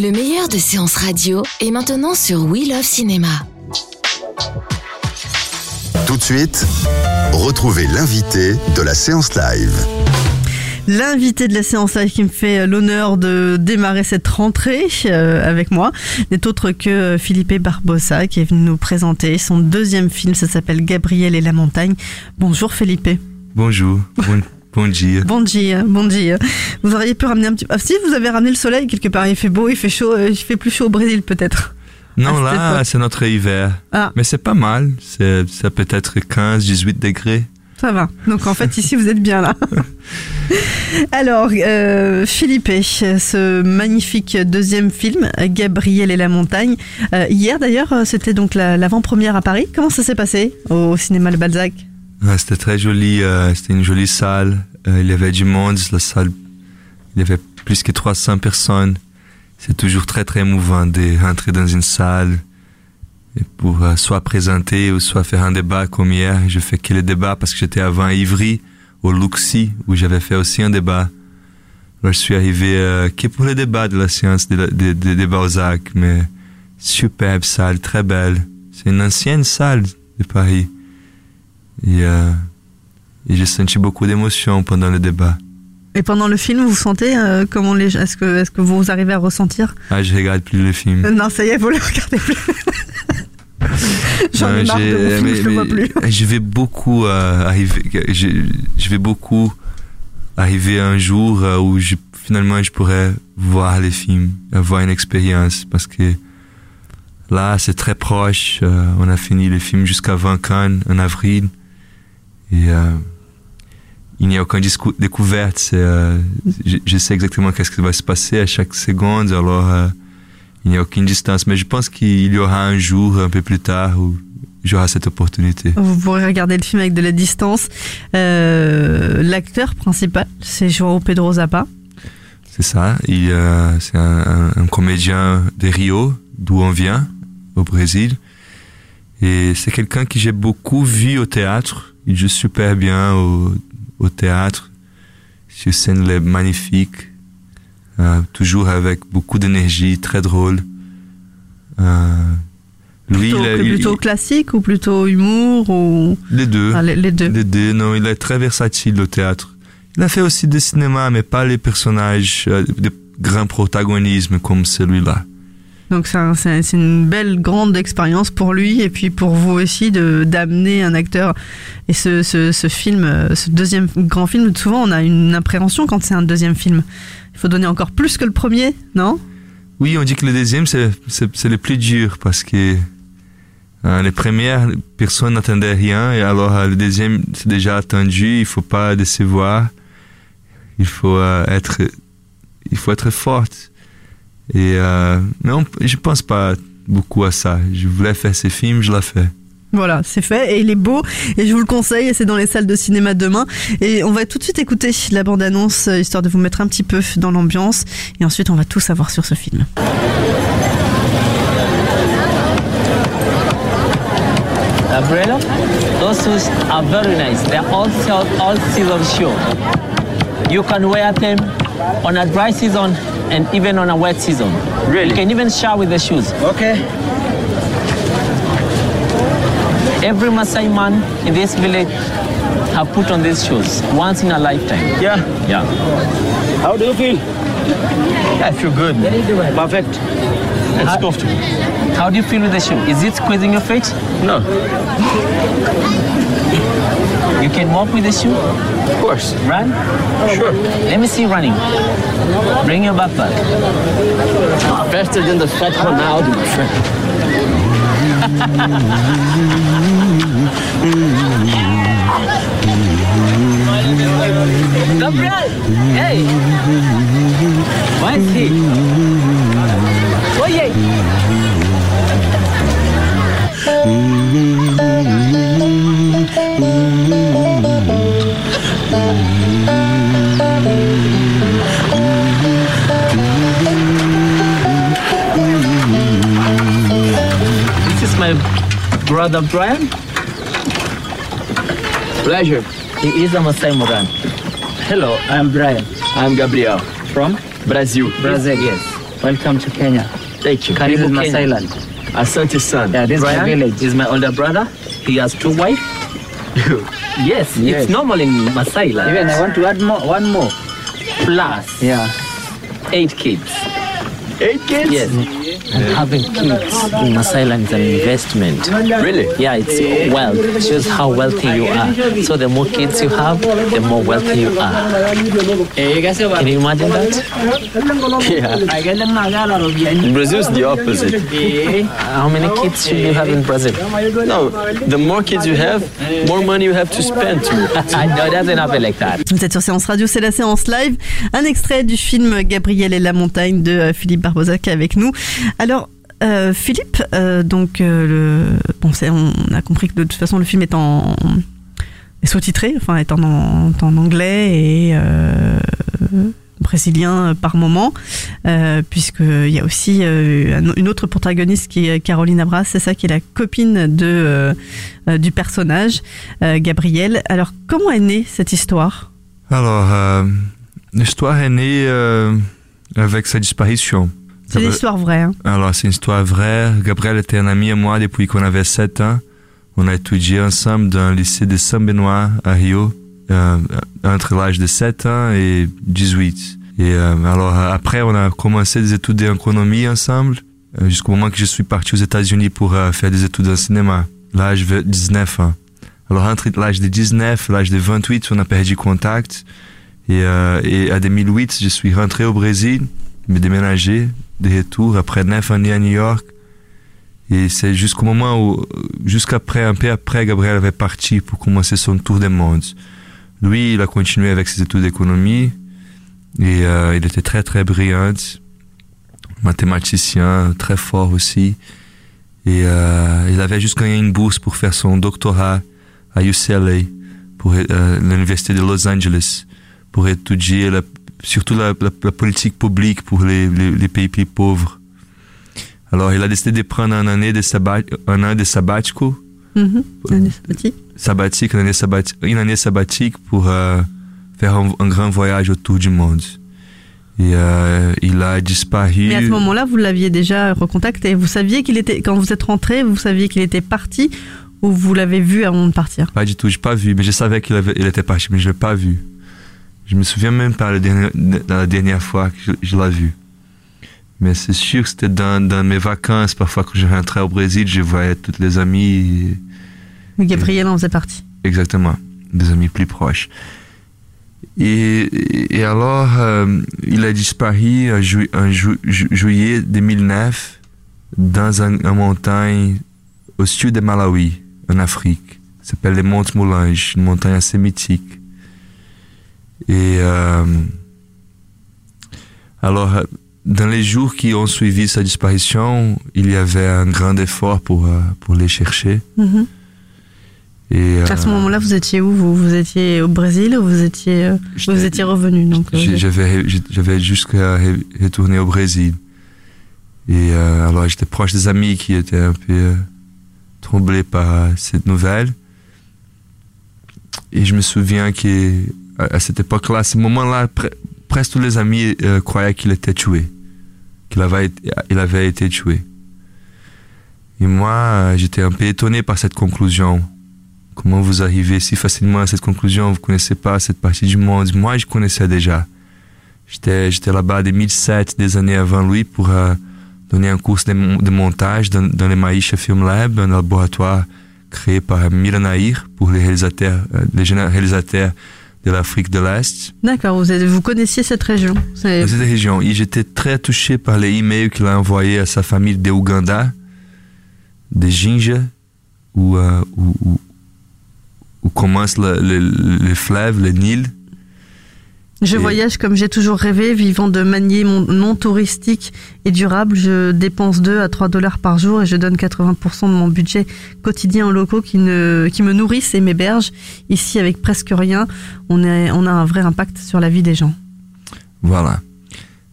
Le meilleur de séances radio est maintenant sur We Love Cinéma. Tout de suite, retrouvez l'invité de la séance live. L'invité de la séance live qui me fait l'honneur de démarrer cette rentrée euh, avec moi n'est autre que Philippe Barbossa qui est venu nous présenter son deuxième film. Ça s'appelle Gabriel et la montagne. Bonjour Philippe. Bonjour. Bon, bon dia. Bon dia, bon dia. Vous auriez pu ramener un petit. Ah, si vous avez ramené le soleil quelque part, il fait beau, il fait chaud, euh, il fait plus chaud au Brésil peut-être. Non, cette là, c'est notre hiver. Ah. Mais c'est pas mal. C'est, ça peut être 15, 18 degrés. Ça va. Donc en fait, ici, vous êtes bien là. Alors, euh, Philippe, ce magnifique deuxième film, Gabriel et la montagne. Euh, hier d'ailleurs, c'était donc la- l'avant-première à Paris. Comment ça s'est passé au cinéma Le Balzac? Ah, C'était très joli. euh, c'était une jolie salle. Euh, il y avait du monde. La salle, il y avait plus que 300 personnes. C'est toujours très, très émouvant de rentrer dans une salle pour euh, soit présenter ou soit faire un débat comme hier. Je fais que le débat parce que j'étais avant à Ivry, au Luxi, où j'avais fait aussi un débat. Alors, je suis arrivé que pour le débat de la science de, de, de, de Balzac, mais superbe salle, très belle. C'est une ancienne salle de Paris. Et, euh, et j'ai senti beaucoup d'émotion pendant le débat. Et pendant le film, vous sentez euh, comment les est-ce que est-ce que vous arrivez à ressentir? Ah, je regarde plus le film. Non, ça y est, vous le regardez plus. J'en ai marre de mon film, mais- je le vois plus. Je vais beaucoup euh, arriver. Je, je vais beaucoup arriver un jour euh, où je, finalement je pourrais voir les films, avoir une expérience, parce que là c'est très proche. on a fini les films jusqu'à 20 Cannes en avril et euh, il n'y a aucune découverte. euh, je, je sais exactement qu'est-ce qui va se passer à chaque seconde. Alors euh, il n'y a aucune distance. Mais je pense qu'il y aura un jour, un peu plus tard, où j'aurai cette opportunité. Vous pourrez regarder le film avec de la distance. Euh, L'acteur principal, c'est João Pedro Zappa. C'est ça. Euh, c'est un, un- un comédien de Rio, d'où on vient, au Brésil. Et c'est quelqu'un que j'ai beaucoup vu au théâtre. Il joue super bien au, au théâtre. Sur scène, il est magnifique. Euh, toujours avec beaucoup d'énergie, très drôle. Euh, lui, Plutôt, il est- il- plutôt classique ou plutôt humour ou les deux. Ah, les, les deux. Les deux, non, il est très versatile au théâtre. Il a fait aussi des cinémas, mais pas les personnages euh, de grand protagonisme comme celui-là. Donc c'est un- c'est c'est une belle grande expérience pour lui et puis pour vous aussi d'amener un acteur. Et ce, ce, film, ce deuxième grand film, souvent on a une appréhension quand c'est un deuxième film. Il faut donner encore plus que le premier, non? Oui, on dit que le deuxième, c'est, le plus dur parce que euh, les premières, personne n'attendait rien et alors euh, le deuxième, c'est déjà attendu, il faut pas décevoir, il faut euh, être, il faut être forte. Et, euh, mais on, je pense pas beaucoup à ça. Je voulais faire ces films, je l'ai fait. Voilà, c'est fait et il est beau et je vous le conseille et c'est dans les salles de cinéma demain et on va tout de suite écouter la bande-annonce euh, histoire de vous mettre un petit peu dans l'ambiance et ensuite on va tout savoir sur ce film. Umbrella? Those shoes are very nice. They're all se- all season shoe. You can wear them on a dry season and even on a wet season. Really? You can even shower with the shoes. Okay. Every Maasai man in this village have put on these shoes once in a lifetime. Yeah. Yeah. How do you feel? I feel good. Perfect. It's comfortable. How do you feel with the shoe? Is it squeezing your feet? No, You can walk with the shoe? of course. Run? Sure. Let me see running. Bring your backpack. Faster than the fat Ronaldo, my friend. Gabriel! Hey! Where is he? Oye! Brother Brian. Pleasure. He is a Masai Moran. Hello, I'm Brian. I'm Gabriel. From? Brazil. Brazil, yes. Welcome to Kenya. Thank you. Karibu This. Masai land. Asante San. Yeah, this is my Brian village. is my older brother. He has two wives. yes, Yes. it's normal in Masai land. Even I want to add more, one more. Plus Yeah. eight kids. Eight kids? Yes. And having kids in Masai land is an investment. Really? Yeah, it's wealth. It shows how wealthy you are. So the more kids you have, the more wealthy you are. Can you imagine that? Yeah. In Brazil, it's the opposite. How many kids should you have in Brazil? No, the more kids you have, more money you have to spend. no, it doesn't happen like that. Vous êtes sur Séance Radio, c'est la séance live. Un extrait du film Gabriel et la montagne de euh, Philippe Barbosa qui est avec nous. Alors, euh, Philippe, euh, donc, euh, le, on a compris que de toute façon le film est sous-titré, enfin est en, anglais et brésilien par moment, puisqu'il y a aussi un- une autre protagoniste qui est Caroline Abras, c'est ça qui est la copine de, du personnage, Gabriel. Alors, comment est née cette histoire? Alors, l'histoire est née avec sa disparition. C'est une histoire vraie. Hein Alors, c'est une histoire vraie. Gabriel était un ami à moi depuis qu'on avait 7 ans. On a étudié ensemble dans le lycée de Saint-Benoît à Rio, euh, entre l'âge de 7 ans et 18. Et euh, alors, après, on a commencé des études d'économie ensemble, euh, jusqu'au moment que je suis parti aux États-Unis pour euh, faire des études en cinéma, l'âge de 19 ans. Alors, entre l'âge de 19 et l'âge de 28, on a perdu contact. Et, et en 2008, je suis rentré au Brésil, me déménagé de retour après neuf années à New York. Et c'est jusqu'au moment où, jusqu'après, un peu après, Gabriel avait parti pour commencer son tour du monde. Lui, il a continué avec ses études d'économie et euh, il était très très brillant, mathématicien, très fort aussi. Et euh, il avait juste gagné une bourse pour faire son doctorat à UCLA, pour euh, l'université de Los Angeles, pour étudier la, surtout la, la, la politique publique pour les, les, les, pays plus pauvres. Alors, il a décidé de prendre année de, sabbat, un an de sabbatico. Mm -hmm. Une année sabbatique. Sabbatique, une année sabbatique, une année sabbatique pour euh, faire un, un, grand voyage autour du monde. Et euh, il a disparu. Mais à ce moment-là, vous l'aviez déjà recontacté. Vous saviez qu'il était, quand vous êtes rentré, vous saviez qu'il était parti ou vous l'avez vu avant de partir? Pas du tout, je n'ai pas vu, mais je savais qu'il il était parti, mais je ne l'ai pas vu. Je me souviens même pas la dernière, la dernière fois que je, je l'ai vu. Mais c'est sûr que c'était dans, dans, mes vacances. Parfois, quand je rentrais au Brésil, je voyais tous les amis. Et, Gabriel en faisait partie. Exactement, des amis plus proches. Et, et alors, euh, il a disparu en, ju, en ju, ju, juillet 2009 dans une un montagne au sud de Malawi, en Afrique. S'appelle les Montes Moulanges, une montagne assez mythique. Et euh, alors, dans les jours qui ont suivi sa disparition, il y avait un grand effort pour, euh, pour les chercher. -hmm. Et, à ce euh, moment-là, vous étiez où? Vous, vous étiez au Brésil ou vous étiez, euh, vous étiez revenu donc J'avais j'avais jusqu'à retourner au Brésil. Et euh, alors j'étais proche des amis qui étaient un peu euh, troublés par cette nouvelle. Et je me souviens qu'à à cette époque-là, à ce moment-là, pre presque tous les amis euh, croyaient qu'il était tué, qu'il avait, été, tué. Et moi, j'étais un peu étonné par cette conclusion. Comment vous arrivez si facilement à cette conclusion? Vous ne connaissez pas cette partie du monde. Moi, je connaissais déjà. J'étais là-bas en 2007, des années avant lui, pour euh, donner un cours de, montage dans, dans les Maïcha Film Lab, un laboratoire créé par Mira Nair pour les réalisateurs, euh, les réalisateurs de l'Afrique de l'Est. D'accord, vous, vous connaissiez cette région Cette région. Et j'étais très touché par les emails qu'il a envoyés à sa famille de Ouganda, de Jinja, où, euh, où, où où commence le, le, le, fleuve, le Nil. Je et... voyage comme j'ai toujours rêvé, vivant de manière non touristique et durable. Je dépense 2 à 3 dollars par jour et je donne 80% de mon budget quotidien aux locaux qui, ne, qui me nourrissent et m'hébergent. Ici, avec presque rien, on, est, on a un vrai impact sur la vie des gens. Voilà.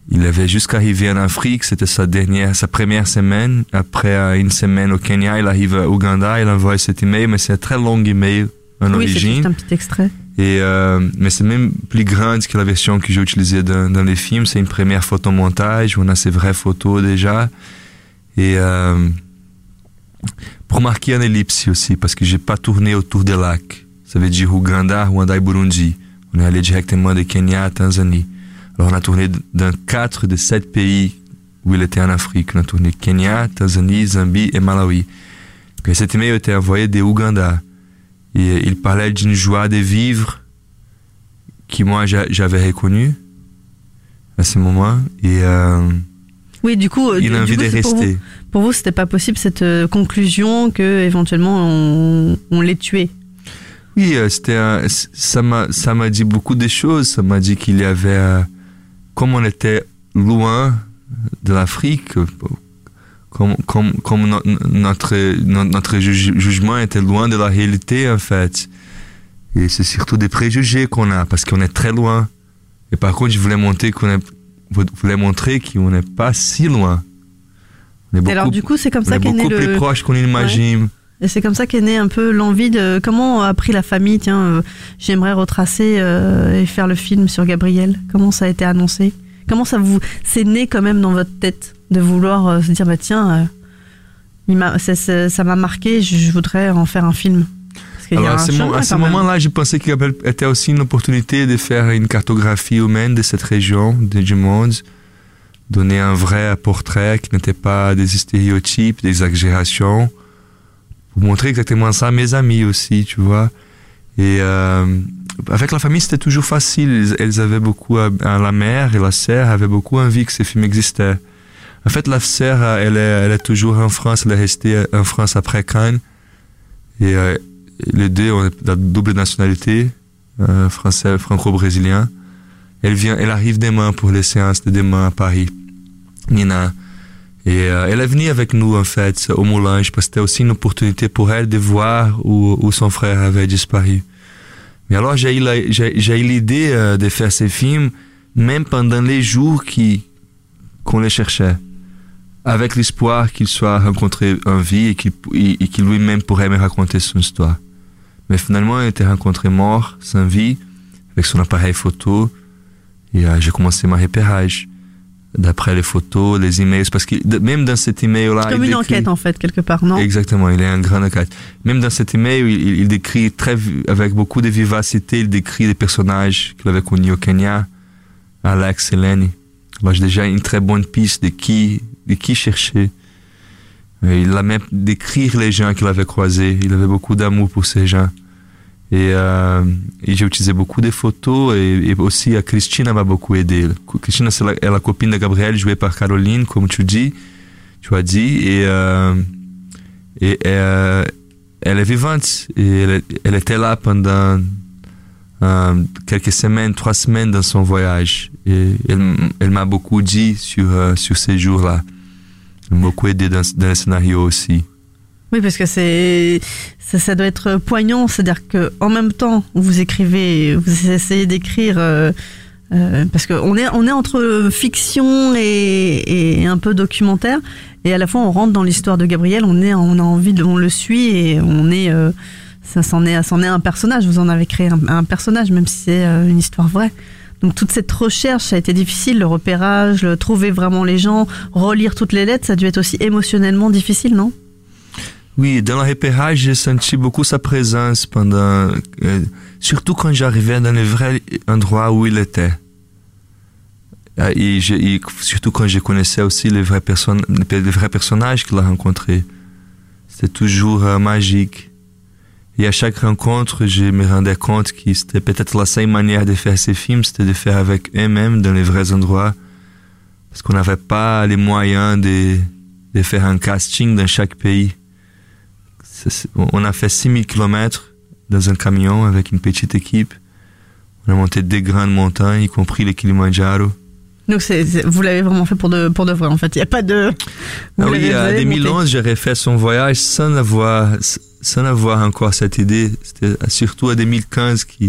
Il avait jusqu'à arriver en Afrique, c'était sa dernière, sa première semaine. Après une semaine au Kenya, il arrive à Ouganda, il envoie cet email, mais c'est un très long email en oui, origine. c'est un petit extrait. Et, euh, mais c'est même plus grande que la version que j'ai utilisée dans, les films. C'est une première photomontage où on a ces vraies photos déjà. Et euh, pour marquer un ellipse aussi, parce que j'ai pas tourné autour des lacs. Ça veut dire Ouganda, Rwanda et Burundi. On est allé directement de Kenya à Tanzanie. Alors on a tourné dans quatre des sept pays où il était en Afrique. On a tourné Kenya, Tanzanie, Zambie et Malawi. Et cet email était envoyé de Ouganda. Et il parlait d'une joie de vivre qui moi j'a- j'avais reconnue à ce moment. Et euh, Oui, du coup, il du a envie coup, de c'est pour vous- rester. Pour vous, c'était pas possible cette euh, conclusion que éventuellement on, on l'ait tué. Oui, euh, c'était ça m'a ça m'a dit beaucoup de choses. Ça m'a dit qu'il y avait euh, comme on était loin de l'Afrique, euh, comme comme comme no- notre no- notre juge- jugement était loin de la réalité en fait. Et c'est surtout des préjugés qu'on a parce qu'on est très loin. Et par contre, je voulais montrer qu'on est voulais montrer qu'on n'est pas si loin. On est beaucoup, alors, du coup, c'est comme ça est qu'est né beaucoup plus le. proche qu'on imagine. Et c'est comme ça qu'est née un peu l'envie de. Comment a pris la famille Tiens, euh, j'aimerais retracer euh, et faire le film sur Gabriel. Comment ça a été annoncé? Comment ça vous. C'est né quand même dans votre tête de vouloir euh, se dire, bah tiens, euh, il ça- ça ça m'a marqué, je, je voudrais en faire un film. Alors à ce, mo- à ce moment-là, je pensais qu'il y avait- était aussi une opportunité de faire une cartographie humaine de cette région, de- du monde, donner un vrai portrait qui n'était pas des stéréotypes, des exagérations, pour montrer exactement ça à mes amis aussi, tu vois. Et euh, avec la famille, c'était toujours facile. Elles- avaient beaucoup, la mère et la sœur avaient beaucoup envie que ces films existaient. En fait, la sœur, elle est, toujours en France, elle est restée en France après Cannes. Et euh, les deux ont la double nationalité, euh, français, franco-brésilien. Elle vient, elle arrive demain pour les séances de demain à Paris, Nina. Et euh, elle est venue avec nous en fait au Moulange parce que c'était aussi une opportunité pour elle de voir où son frère avait disparu. Mais alors j'ai eu l'idée euh, de faire ces films même pendant les jours qu'on les cherchait, avec l'espoir qu'il soit rencontré en vie et qu'il et- et qu'il lui-même pourrait me raconter son histoire. Mais finalement, il était rencontré mort, sans vie, avec son appareil photo. Et euh, j'ai commencé ma repérage. D'après les photos, les emails, parce que même dans cet email-là. C'est comme il une décrit- enquête en fait, quelque part, non? Exactement, il est un grand enquête. Même dans cet email, il, décrit très, avec beaucoup de vivacité, il décrit les personnages qu'il avait connus au Kenya, Alex et Lenny. Alors j'ai déjà une très bonne piste de qui, de qui chercher. Et il a même décrit les gens qu'il avait croisés. Il avait beaucoup d'amour pour ces gens. Et, euh, et j'ai utilisé beaucoup de photos et, aussi à Christina m'a beaucoup aidé. Christina, c'est la, la copine de Gabriel, jouée par Caroline, comme tu dis, tu as dit. Et, euh, euh, elle est vivante. Et elle, était là pendant euh, quelques semaines, trois semaines dans son voyage. Et elle, m'a beaucoup dit sur, sur ces jours-là. Elle m'a beaucoup aidé dans, dans le scénario aussi. Oui, parce que c'est ça, ça doit être poignant, c'est-à-dire que en même temps vous écrivez, vous essayez d'écrire, euh, euh, parce qu'on est on est entre fiction et, et un peu documentaire, et à la fois on rentre dans l'histoire de Gabriel, on est on a envie de, on le suit et on est euh, ça s'en est c'en est un personnage, vous en avez créé un, un personnage même si c'est euh, une histoire vraie. Donc toute cette recherche, ça a été difficile, le repérage, le trouver vraiment les gens, relire toutes les lettres, ça a dû être aussi émotionnellement difficile, non? Oui, dans le repérage, j'ai senti beaucoup sa présence pendant, euh, surtout quand j'arrivais dans le vrai endroit où il était. Euh, Et, surtout quand je connaissais aussi les vrais, vrais personnages qu'il a rencontrés. C'était toujours euh, magique. Et à chaque rencontre, je me rendais compte que c'était peut-être la seule manière de faire ces films, c'était de faire avec eux-mêmes dans les vrais endroits. Parce qu'on n'avait pas les moyens de, de faire un casting dans chaque pays. C'est- c'est- On a fait 6000 km dans un camion avec une petite équipe. On a monté des grandes montagnes, y compris le Kilimanjaro. Donc c'est, c'est- vous l'avez vraiment fait pour de, pour de vrai en fait. Il n'y a pas de. vous Ah oui, en avez monté. 2011, j'ai refait son voyage sans avoir, sans avoir encore cette idée. C'était surtout en 2015 que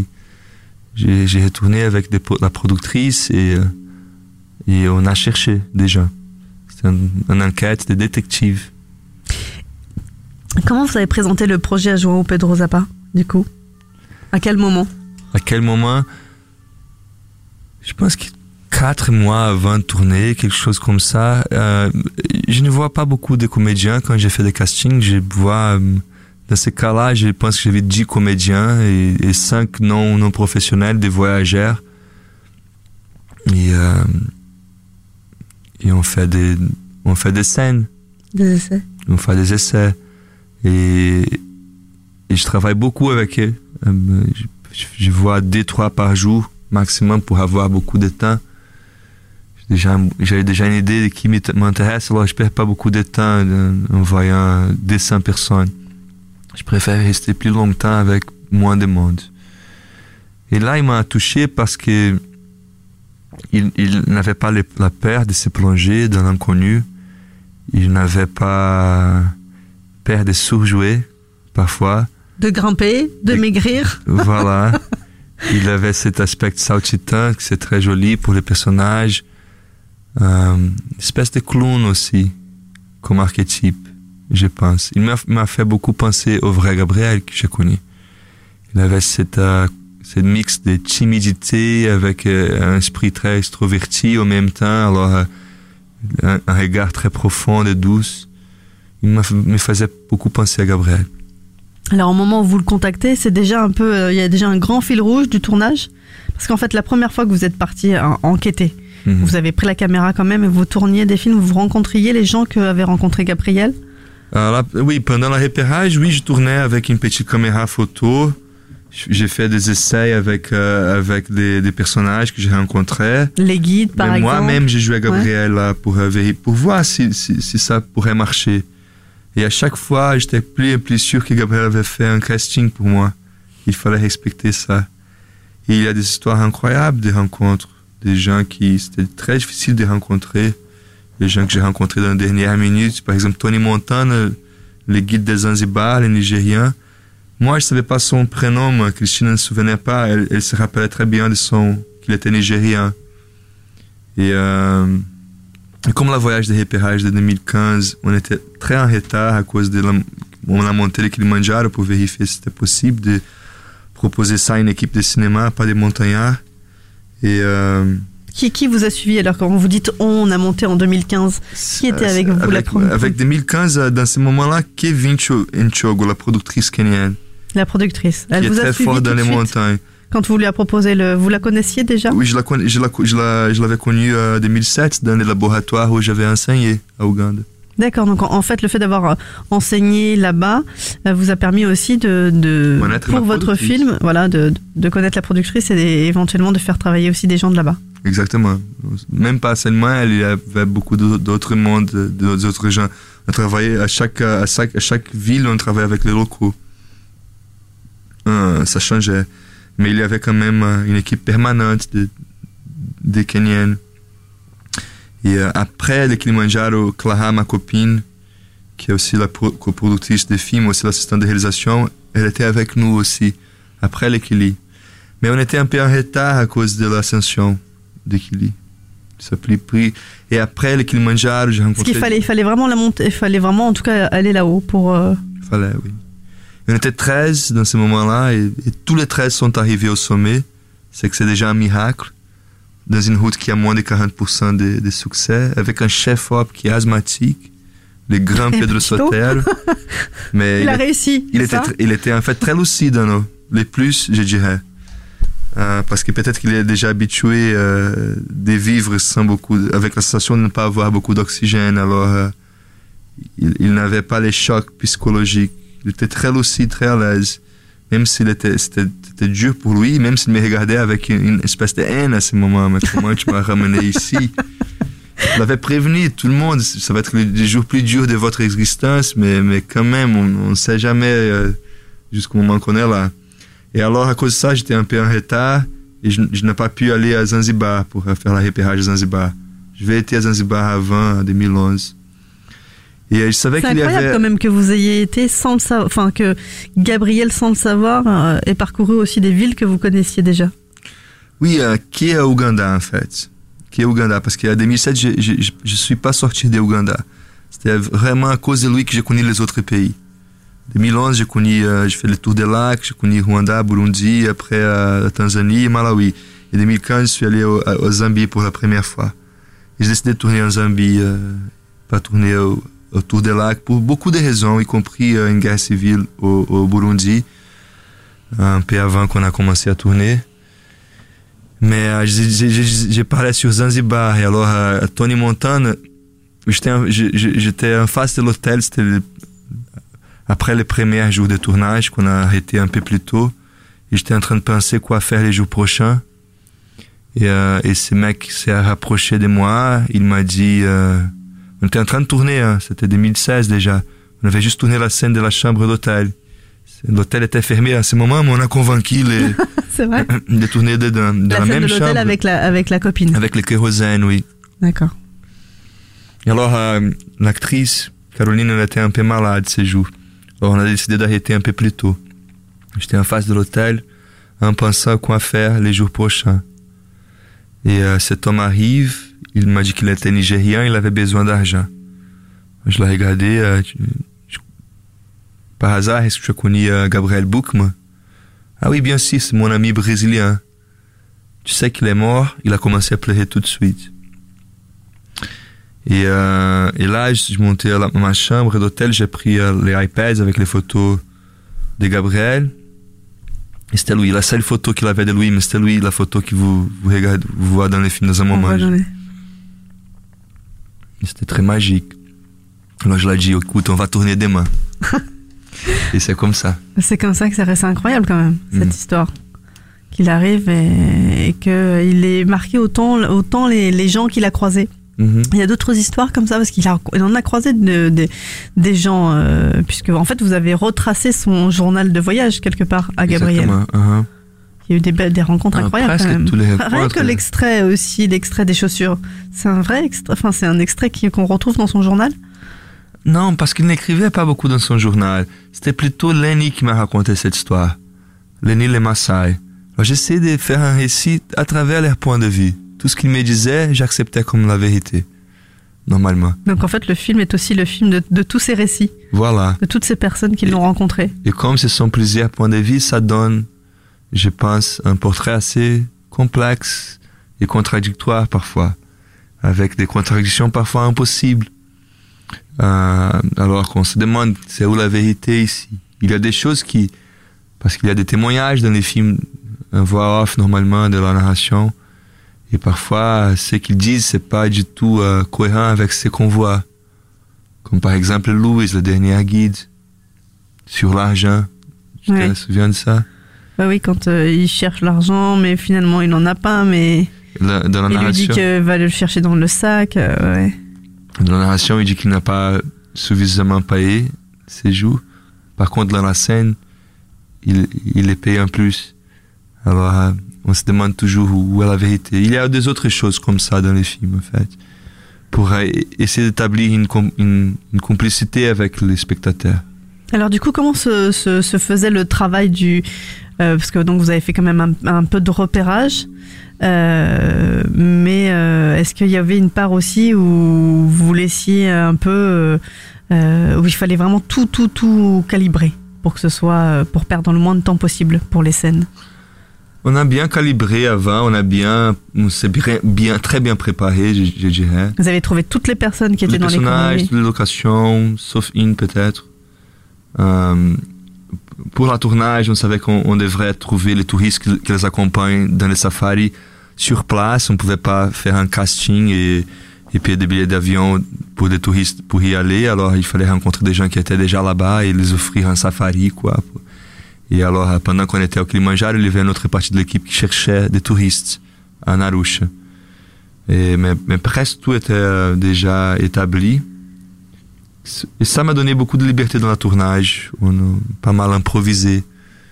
j'ai retourné avec des la productrice et, euh, et on a cherché déjà. C'était un- une enquête de détective. Comment vous avez présenté le projet à João Pedro Zappa du coup? À quel moment? À quel moment? Je pense que quatre mois avant de tourner, quelque chose comme ça. Euh, je ne vois pas beaucoup de comédiens quand j'ai fait des castings. Je vois, euh, dans ces cas-là, je pense que j'avais 10 comédiens et, et 5 non, non professionnels, des voyageurs. Et, euh, et on fait des, on fait des scènes, Des essais. on fait des essais. Et, je travaille beaucoup avec eux. Euh, Je, vois deux, trois par jour maximum pour avoir beaucoup de temps. J'ai déjà, une idée de qui m'int- m'intéresse, alors je perds pas beaucoup de temps en voyant 200 personnes. Je préfère rester plus longtemps avec moins de monde. Et là, il m'a touché parce que il, n'avait pas la peur de se plonger dans l'inconnu. Il n'avait pas peur de surjouer, parfois. De grimper, de maigrir. Voilà. Il avait cet aspect saltitant, que c'est très joli pour les personnages. Euh, une espèce de clown aussi, comme archétype, je pense. Il m'a fait beaucoup penser au vrai Gabriel que j'ai connu. Il avait cette, euh, ce mix de timidité avec euh, un esprit très extroverti en même temps, alors euh, un, un regard très profond et douce. Il me faisait beaucoup penser à Gabriel. Alors au moment où vous le contactez, c'est déjà un peu, euh, il y a déjà un grand fil rouge du tournage, parce qu'en fait la première fois que vous êtes parti euh, enquêter, Mhm. vous avez pris la caméra quand même et vous tourniez des films, vous rencontriez les gens que avait rencontré Gabriel? Alors oui, pendant le repérage, oui, je tournais avec une petite caméra photo. J'ai fait des essais avec, euh, avec des, des personnages que j'ai rencontrés. Les guides par Mais exemple. moi-même, j'ai joué à Gabriel pour, voir si, si, si ça pourrait marcher. Et à chaque fois, j'étais plus et plus sûr que Gabriel avait fait un casting pour moi. Il fallait respecter ça. Et il y a des histoires incroyables de rencontres. Des gens qui, c'était très difficile de rencontrer. Les gens que j'ai rencontrés dans les dernières minutes. Par exemple, Tony Montana, le guide des Zanzibar, le Nigérien. Moi, je savais pas son prénom. moi. Christine ne se souvenait pas. Elle, se rappelait très bien de son, qu'il était nigérien. Et, euh, comme le voyage de repérage de 2015, on était très en retard à cause de la, on a monté le Kilimanjaro pour vérifier si c'était possible de proposer ça à une équipe de cinéma, pas des montagnards. Et euh, Qui, qui vous a suivi alors quand vous dites on a monté en 2015 Qui était avec vous la avec, première avec 2015, euh, dans ce moment-là, Kevin Cho- Nchogo, la productrice kenyane, La productrice. Elle qui est vous a très suivi forte dans les suite? montagnes. Quand vous lui a proposé le. Vous la connaissiez déjà? Oui, je la je la- je la- je l'avais connue euh, en 2007 dans les laboratoires où j'avais enseigné à Ouganda. D'accord. Donc en, fait, le fait d'avoir euh, enseigné là-bas euh, vous a permis aussi de, de pour la votre film, voilà, de, de connaître la productrice et éventuellement de faire travailler aussi des gens de là-bas. Exactement. Même pas seulement, elle, il y avait beaucoup d'au- d'autres mondes, d'autres gens. On travaillait à chaque, à chaque, à chaque ville, on travaillait avec les locaux. Euh, ça changeait. Mais il y avait quand même euh, une équipe permanente de, des Kenyans. Et euh, après le Kilimanjaro, Clara, ma copine, qui est aussi la pro- coproductrice des films, aussi l'assistante de réalisation, elle était avec nous aussi, après le Kili. Mais on était un peu en retard à cause de l'ascension de Kili. Ça pris pris. Et après le Kilimanjaro, j'ai Parce rencontré. qu'il fallait, il fallait vraiment la monter, il fallait vraiment en tout cas aller là-haut pour. euh, Fallait, oui. On était 13 dans ce moment-là et, et tous les 13 sont arrivés au sommet. C'est que c'est déjà un miracle. Dans une route qui a moins de 40% de, de succès, avec un chef-op qui est asthmatique, le grand Pedro. Sotelo. Mais Il a réussi. il était, il en fait très lucide, non? Les plus, je dirais. Euh, parce que peut-être qu'il est déjà habitué euh, de vivre sans beaucoup, avec la sensation de ne pas avoir beaucoup d'oxygène. Alors, euh, il, il n'avait pas les chocs psychologiques. Il était très lucide, très à l'aise. Même s'il était, c'était, dur pour lui, même s'il me regardait avec une, espèce de haine à ce moment. Mais comment tu m'as ramené ici? Je l'avais prévenu, tout le monde, ça va être les, jours plus durs de votre existence, mais, mais quand même, on ne sait jamais euh, jusqu'au moment qu'on est là. Et alors, à cause de ça, j'étais un peu en retard et je, n'ai pas pu aller à Zanzibar pour faire la repérage à Zanzibar. Je vais été à Zanzibar avant, en 2011. Et je savais C'est qu'il y incroyable avait... quand même que vous ayez été sans le savoir, enfin que Gabriel sans le savoir euh, ait parcouru aussi des villes que vous connaissiez déjà. Oui, euh, qui est Ouganda en fait Qui est Ouganda Parce qu'en 2007, je je- je- je suis pas sorti de Ouganda. C'était vraiment à cause de lui que j'ai connu les autres pays. 2011, j'ai connu, euh, j'ai fait le tour des lacs, j'ai connu Rwanda, Burundi, après euh, la Tanzanie et Malawi. Et 2015, je suis allé au, Zambie pour la première fois. J'ai décidé de tourner en Zambie, euh, pas tourner au, autour des lacs, pour beaucoup de raisons, y compris euh, une guerre civile au, au Burundi, un peu avant qu'on a commencé à tourner. Mais euh, j'ai- parlé sur Zanzibar, et alors euh, Tony Montana, j'étais en- face de l'hôtel, c'était après les premiers jours de tournage qu'on a arrêté un peu plus tôt. J'étais en train de penser quoi faire les jours prochains. Et, euh, et ce mec s'est rapproché de moi. Il m'a dit, euh, on était en train de tourner, hein, c'était 2016 déjà. On avait juste tourné la scène de la chambre d'hôtel. L'hôtel était fermé à ce moment, mais on a convaincu les, de tourner dedans, de La la, même de chambre. avec la, avec la copine. avec le kérosène, oui. D'accord. Et alors, euh, l'actrice, Caroline, elle était un peu malade ces jours. Alors, on a décidé d'arrêter un peu plus tôt. J'étais en face de l'hôtel, en pensant à quoi faire les jours prochains. Et euh, cet homme arrive, il m'a dit qu'il était nigérian, il avait besoin d'argent. Je l'ai regardé, euh, je- par hasard, est-ce que tu connais euh, Gabriel Boukman Ah oui, bien sûr, c'est mon ami brésilien. Tu sais qu'il est mort, il a commencé à pleurer tout de suite. Et, euh, et là, je suis monté à la- ma chambre d'hôtel, j'ai pris les iPads avec les photos de Gabriel. C'était lui, la seule photo qu'il avait de lui, mais c'était lui la photo que vous, vous regardez, vous voyez dans les films dans un moment. va dans les- Et C'était très magique. Alors je lui ai dit, écoute, on va tourner demain. et c'est comme ça. C'est comme ça que ça reste incroyable quand même, cette Mm. histoire. Qu'il arrive et, et qu'il ait marqué autant, autant les, les gens qu'il a croisés. Mhm. Il y a d'autres histoires comme ça parce qu'il en a croisé de- de- des gens, euh, puisque en fait vous avez retracé son journal de voyage quelque part à Gabriel. Exactement. Il y a eu des, rencontres Ah, incroyables presque quand même. tous les Rien que l'extrait aussi, l'extrait des chaussures. C'est un vrai extrait, enfin c'est un extrait qu'on retrouve dans son journal. Non, parce qu'il n'écrivait pas beaucoup dans son journal. C'était plutôt Lenny qui m'a raconté cette histoire. Lenny les Maasai. J'essayais de faire un récit à travers leur point de vue. Tout ce qu'il me disait, j'acceptais comme la vérité. Normalement. Donc en fait le film est aussi le film de, de tous ces récits, Voilà. de toutes ces personnes qui l'ont rencontré. Et comme ce sont plusieurs points de vue, ça donne, je pense, un portrait assez complexe et contradictoire parfois, avec des contradictions parfois impossibles. Euh, alors qu'on se demande, c'est où la vérité ici? Il y a des choses qui, parce qu'il y a des témoignages dans les films, un voix off normalement de la narration, et parfois ce qu'ils disent c'est pas du tout euh, cohérent avec ce qu'on voit. Comme par exemple Louis, le dernier guide, sur l'argent. Tu Ouais. te souviens de ça? Bah oui, quand euh, il cherche l'argent, mais finalement il n'en a pas, mais Dans la il lui dit narration, qu'il va le chercher dans le sac. euh, ouais. dans la narration, il dit qu'il n'a pas suffisamment payé ses jours. Par contre, dans la scène, il, il les paye en plus. Alors, euh, on se demande toujours où, est la vérité. Il y a des autres choses comme ça dans les films, en fait, pour essayer d'établir une, com- une, une complicité avec les spectateurs. Alors du coup, comment se, se, se faisait le travail du... euh, parce que donc vous avez fait quand même un, un peu de repérage, euh, mais euh, est-ce qu'il y avait une part aussi où vous laissiez un peu... où il fallait vraiment tout, tout, tout calibrer pour que ce soit... pour perdre le moins de temps possible pour les scènes? On a bien calibré avant, on a bien, on s'est bien, très bien préparé, je, je dirais. Vous avez trouvé toutes les personnes qui les étaient dans les personnages, les locations, sauf une peut-être. Euh, pour le tournage, on savait qu'on on devrait trouver les touristes qui, les accompagnent dans les safaris sur place. On ne pouvait pas faire un casting et, payer des billets d'avion pour des touristes pour y aller. Alors il fallait rencontrer des gens qui étaient déjà là-bas et les offrir un safari, quoi. Et alors, pendant qu'on était au Kilimanjaro, il y avait une autre partie de l'équipe qui cherchait des touristes à Narusha. Mais presque tout était euh, déjà établi. Et ça m'a donné beaucoup de liberté dans le tournage. On a pas mal improvisé.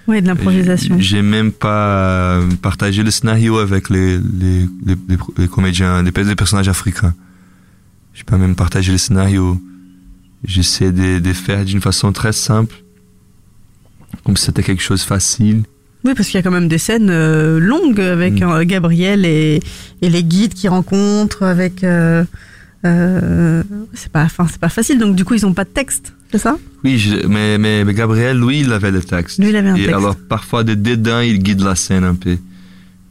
Oui, de l'improvisation. J'ai même pas euh, partagé le scénario avec les, les, les, les- les comédiens, les, les personnages africains. J'ai pas même partagé le scénario. J'essaie de, de faire d'une façon très simple. Comme si c'était quelque chose de facile. Oui, parce qu'il y a quand même des scènes euh, longues avec Mm. euh, Gabriel et, et les guides qui rencontrent avec. euh, euh, c'est pas, enfin, c'est pas facile. Donc du coup, ils ont pas de texte. c'est ça? Oui, je- mais, mais, mais Gabriel, lui, il avait le texte. Lui, il avait un Et texte. alors, parfois, de dedans, il guide la scène un peu.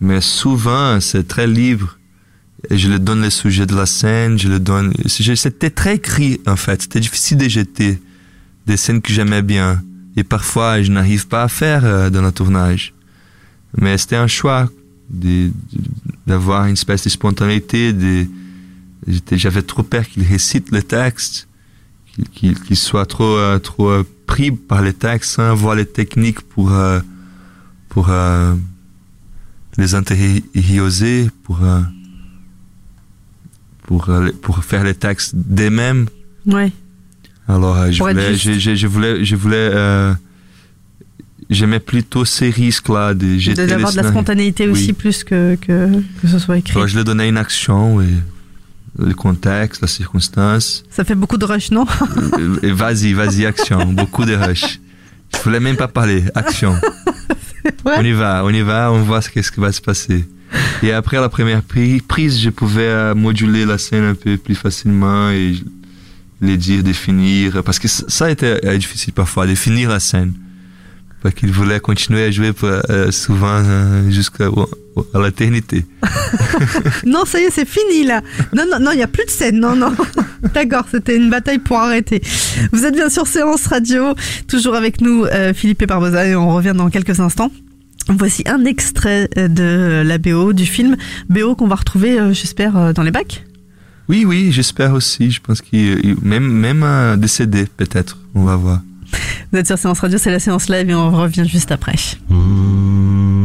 Mais souvent, c'est très libre. Et je lui donne le sujet de la scène, je le donne. C'était très écrit, en fait. C'était difficile de jeter des scènes que j'aimais bien. Et parfois, je n'arrive pas à faire euh, dans le tournage. Mais c'était un choix d'avoir une espèce de spontanéité. De, J'avais trop peur qu'il récite le texte qu'il qu'il soit trop euh, trop euh, pris par les textes sans les techniques pour euh, pour euh, les intérioriser pour pour pour faire les textes d'eux-mêmes Ouais. alors je voulais je, je, je voulais je voulais j'aimais plutôt ces risques là de D'avoir de la spontanéité Oui. aussi plus que, que, que ce soit écrit. Alors, je lui donnais une action et le contexte la circonstance Ça fait beaucoup de rush, non? Et vas-y, vas-y, action. Beaucoup de rush. Je voulais même pas parler. Action. On y va, on y va, on voit ce qu'est-ce qui va se passer. Et après la première pri- prise, je pouvais euh, moduler la scène un peu plus facilement et les dire, définir. Parce que ça ça euh, difficile parfois, définir la scène. Qu'il voulait continuer à jouer pour, euh, souvent euh, jusqu'à à l'éternité. Non, ça y est, c'est fini là. Non, non, non, il n'y a plus de scène. Non, non. D'accord, c'était une bataille pour arrêter. Vous êtes bien sur Séance Radio, toujours avec nous, euh, Philippe et Barbosa, et on revient dans quelques instants. Voici un extrait de la BO du film. BO qu'on va retrouver, euh, j'espère, dans les bacs. Oui, oui, j'espère aussi. Je pense qu'il il- même même un décédé peut-être. On va voir. Vous êtes sur Séance Radio, c'est la séance live et on revient juste après. Mm-hmm.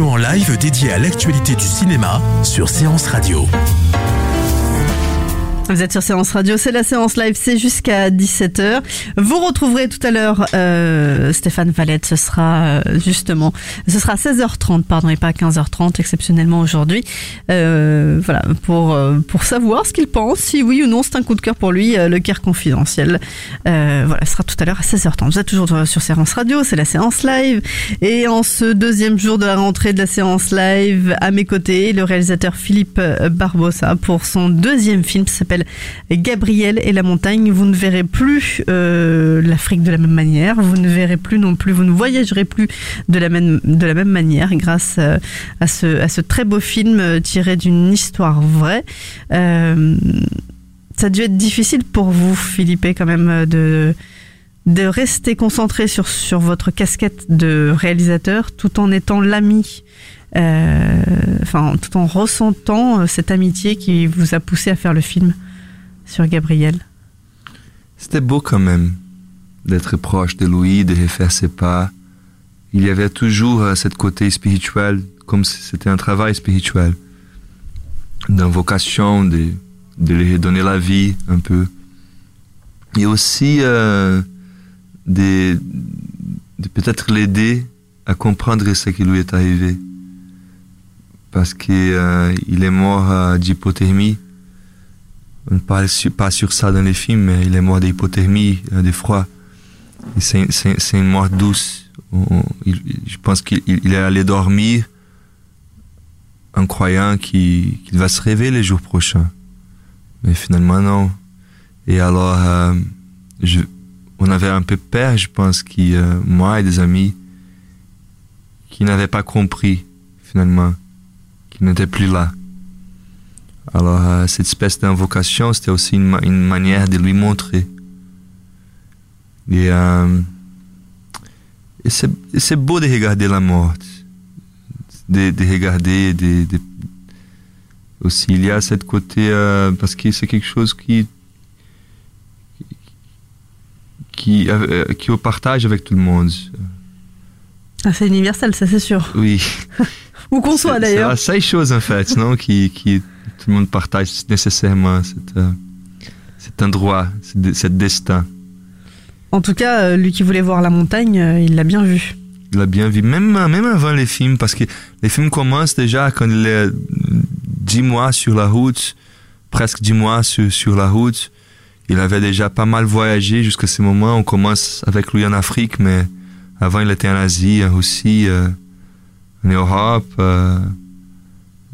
En live dédiée à l'actualité du cinéma sur Séance Radio. Vous êtes sur Séance Radio, c'est la séance live, c'est jusqu'à 17h. Vous retrouverez tout à l'heure euh, Stéphane Valette, ce sera euh, justement, ce sera 16h30, pardon, et pas 15h30 exceptionnellement aujourd'hui. Euh, voilà, pour, pour savoir ce qu'il pense, si oui ou non c'est un coup de cœur pour lui, le cœur confidentiel. Voilà, ce sera tout à l'heure à 16h30. Vous êtes toujours sur Séance Radio, c'est la séance live. Et en ce deuxième jour de la rentrée de la séance live, à mes côtés, le réalisateur Philippe Barbosa pour son deuxième film qui Gabriel et la montagne. Vous ne verrez plus euh, l'Afrique de la même manière. Vous ne verrez plus non plus, vous ne voyagerez plus de la même, manière grâce euh, à, ce, très beau film euh, tiré d'une histoire vraie. Ça a dû être difficile pour vous, Philippe, quand même, de, de rester concentré sur, sur votre casquette de réalisateur tout en étant l'ami tout en ressentant cette amitié qui vous a poussé à faire le film sur Gabriel. C'était beau quand même d'être proche de lui, de refaire ses pas. Il y avait toujours euh, cette côté spirituel, comme si c'était un travail spirituel, d'invocation, de, de lui redonner la vie un peu. Et aussi euh, de, de peut-être l'aider à comprendre ce qui lui est arrivé. Parce qu'il euh, est mort d'hypothermie. On ne parle pas sur ça dans les films, mais il est mort d'hypothermie, euh, de froid. C'est une mort douce. Je pense qu'il il- il est allé dormir en croyant qu'il va se réveiller les jours prochains. Mais finalement, non. Et alors, euh, on avait un peu peur, je pense, qui, euh, moi et des amis, qui n'avaient pas compris, finalement, qu'il n'était plus là. Alors, euh, cette espèce d'invocation, c'était aussi une, ma- une manière de lui montrer. Et, euh, et c'est beau de regarder la mort, de, de regarder, de, de- aussi il y a cette côté, euh, parce que c'est quelque chose qui, qui, euh, qui au partage avec tout le monde. Ah, c'est universel, ça c'est sûr. Oui. Où qu'on soit d'ailleurs. C'est la seule chose en fait, non, qui, qui tout le monde partage nécessairement cet, euh, cet endroit, ce de- cet destin. En tout cas, euh, lui qui voulait voir la montagne, euh, il l'a bien vu. Il a bien vu, même, même avant les films, parce que les films commencent déjà quand il est dix mois sur la route, presque dix mois sur, sur la route. Il avait déjà pas mal voyagé jusqu'à ce moment. On commence avec lui en Afrique, mais avant il était en Asie, en Russie, euh, en Europe, euh,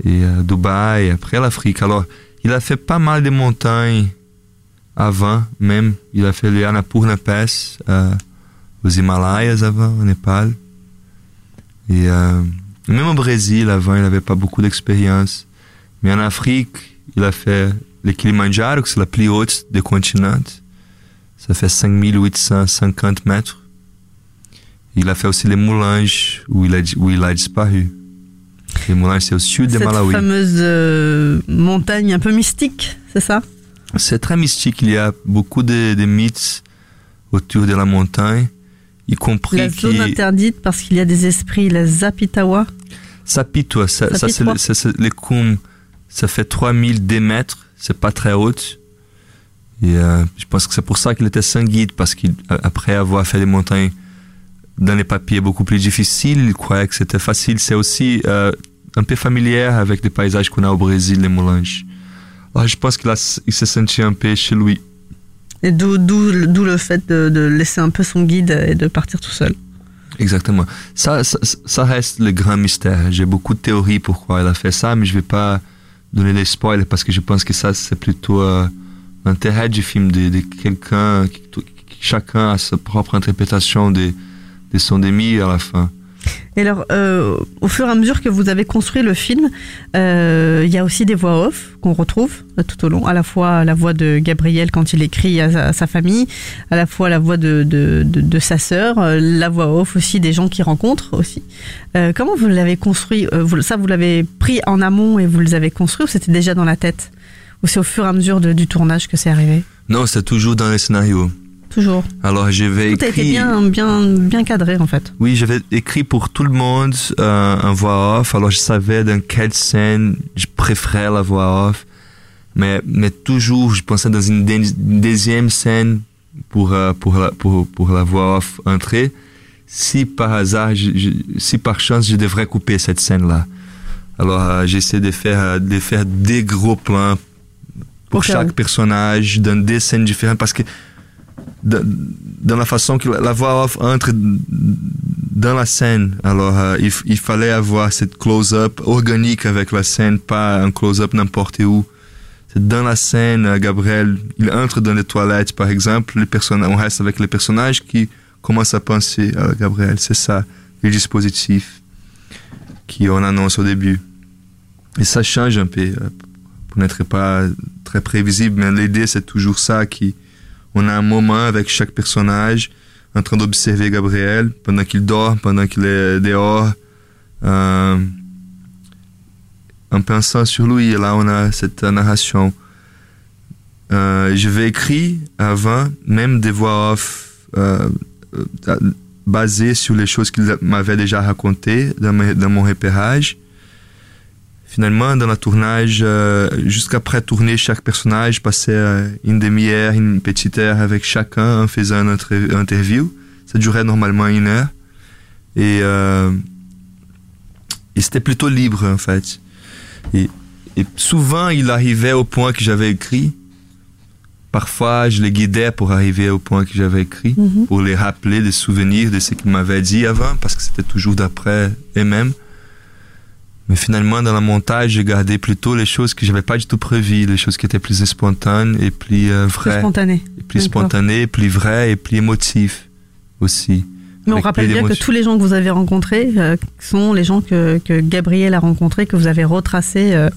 et à Dubaï, et après l'Afrique. Alors, il a fait pas mal de montagnes avant même. Il a fait le Annapurna Pass, euh, aux Himalayas avant, au Népal. Et euh, même au Brésil, avant, il n'avait pas beaucoup d'expérience. Mais en Afrique, il a fait le Kilimanjaro, que c'est la plus haute des continents. Ça fait 5850 mètres. Il a fait aussi les Moulanges, où il a, où il a disparu. C'est au sud de Cette Malawi. fameuse euh, montagne un peu mystique, c'est ça? C'est très mystique. Il y a beaucoup de, de mythes autour de la montagne, y compris La zone interdite parce qu'il y a des esprits, la Zapitawa. Sapitwa, ça, ça c'est le- les combes, ça fait 3000 des mètres, c'est pas très haut. Et euh, je pense que c'est pour ça qu'il était sans guide, parce qu'après avoir fait des montagnes dans les papiers beaucoup plus difficiles, il croyait que c'était facile. C'est aussi euh, un peu familier avec les paysages qu'on a au Brésil, les Moulanges. Alors je pense qu'il a- il s'est senti un peu chez lui. Et d'où, d'où, le- fait de, de laisser un peu son guide et de partir tout seul. Exactement. Ça, ça, ça reste le grand mystère. J'ai beaucoup de théories pourquoi elle a fait ça, mais je vais pas donner des spoils parce que je pense que ça, c'est plutôt euh, l'intérêt du film de, de quelqu'un, qui, qui- chacun a sa propre interprétation de, de son demi à la fin. Et alors, euh, au fur et à mesure que vous avez construit le film, euh, il y a aussi des voix off qu'on retrouve euh, tout au long. À la fois la voix de Gabriel quand il écrit à sa, famille, à la fois la voix de, de, sa sœur, la voix off aussi des gens qu'il rencontre aussi. Comment vous l'avez construit Ça, vous l'avez pris en amont et vous les avez construits ou c'était déjà dans la tête? Ou c'est au fur et à mesure du tournage que c'est arrivé? Non, c'est toujours dans les scénarios. Toujours. Alors j'avais Tout a écrit. été bien, bien, bien cadré en fait. Oui, j'avais écrit pour tout le monde euh, un voix off. Alors je savais dans quelle scène je préférais la voix off. Mais, mais toujours, je pensais dans une, deuxième scène pour, euh, pour, la, pour, pour la voix off entrer. Si par hasard, je- je- si par chance, je devrais couper cette scène-là. Alors euh, j'essaie de faire, euh, de faire des gros plans pour Pour que- chaque personnage, dans des scènes différentes. Parce que dans, la façon que la, voix off entre dans la scène. Alors, euh, il, il fallait avoir cette close-up organique avec la scène, pas un close-up n'importe où. C'est dans la scène, euh, Gabriel, il entre dans les toilettes, par exemple, les personnages, on reste avec les personnages qui commencent à penser à Gabriel. C'est ça, le dispositif qu'on annonce au début. Et ça change un peu, euh, pour n'être pas très prévisible, mais l'idée, c'est toujours ça, qui, on a un moment avec chaque personnage en train d'observer Gabriel pendant qu'il dort, pendant qu'il est dehors, euh, en pensant sur lui. Et là, on a cette narration. Euh, je vais écrire avant, même des voix off euh, basées sur les choses qu'il m'avait déjà racontées dans, dans mon repérage. Finalement, dans le tournage, euh, jusqu'après tourner chaque personnage, passait euh, une demi-heure, une petite heure avec chacun en faisant une interview. Ça durait normalement une heure. Et, euh, et c'était plutôt libre, en fait. Et, et souvent, il arrivait au point que j'avais écrit. Parfois, je les guidais pour arriver au point que j'avais écrit, Mhm. pour les rappeler des souvenirs de ce qu'ils m'avaient dit avant, parce que c'était toujours d'après eux-mêmes. Mais finalement, dans le montage, j'ai gardé plutôt les choses que j'avais pas du tout prévues, les choses qui étaient plus spontanées et plus euh, Plus vraies, spontané. et plus spontanées, plus vraies et plus émotives aussi. Mais on rappelle bien que tous les gens que vous avez rencontrés euh, sont les gens que, que Gabriel a rencontrés, que vous avez retracé euh,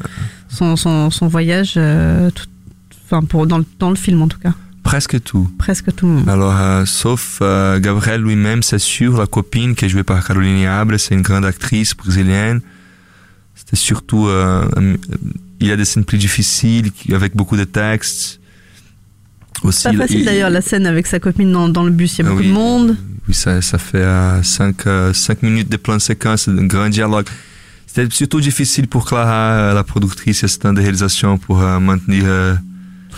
son, son, son voyage euh, tout- enfin pour, dans, le, dans le film en tout cas. Presque tout. Presque tout. Alors, euh, sauf euh, Gabriel lui-même, c'est sûr, la copine qui est jouée par Caroline Abre, c'est une grande actrice brésilienne. C'était surtout, euh, euh, il y a des scènes plus difficiles, avec beaucoup de textes. Aussi, Pas il- facile il- d'ailleurs la scène avec sa copine dans, dans le bus, il y a Ah beaucoup oui. de monde. Oui, ça, ça fait 5 minutes de plan de séquence, un grand dialogue. C'était surtout difficile pour Clara, euh, la productrice assistante de réalisation, pour euh, maintenir. euh,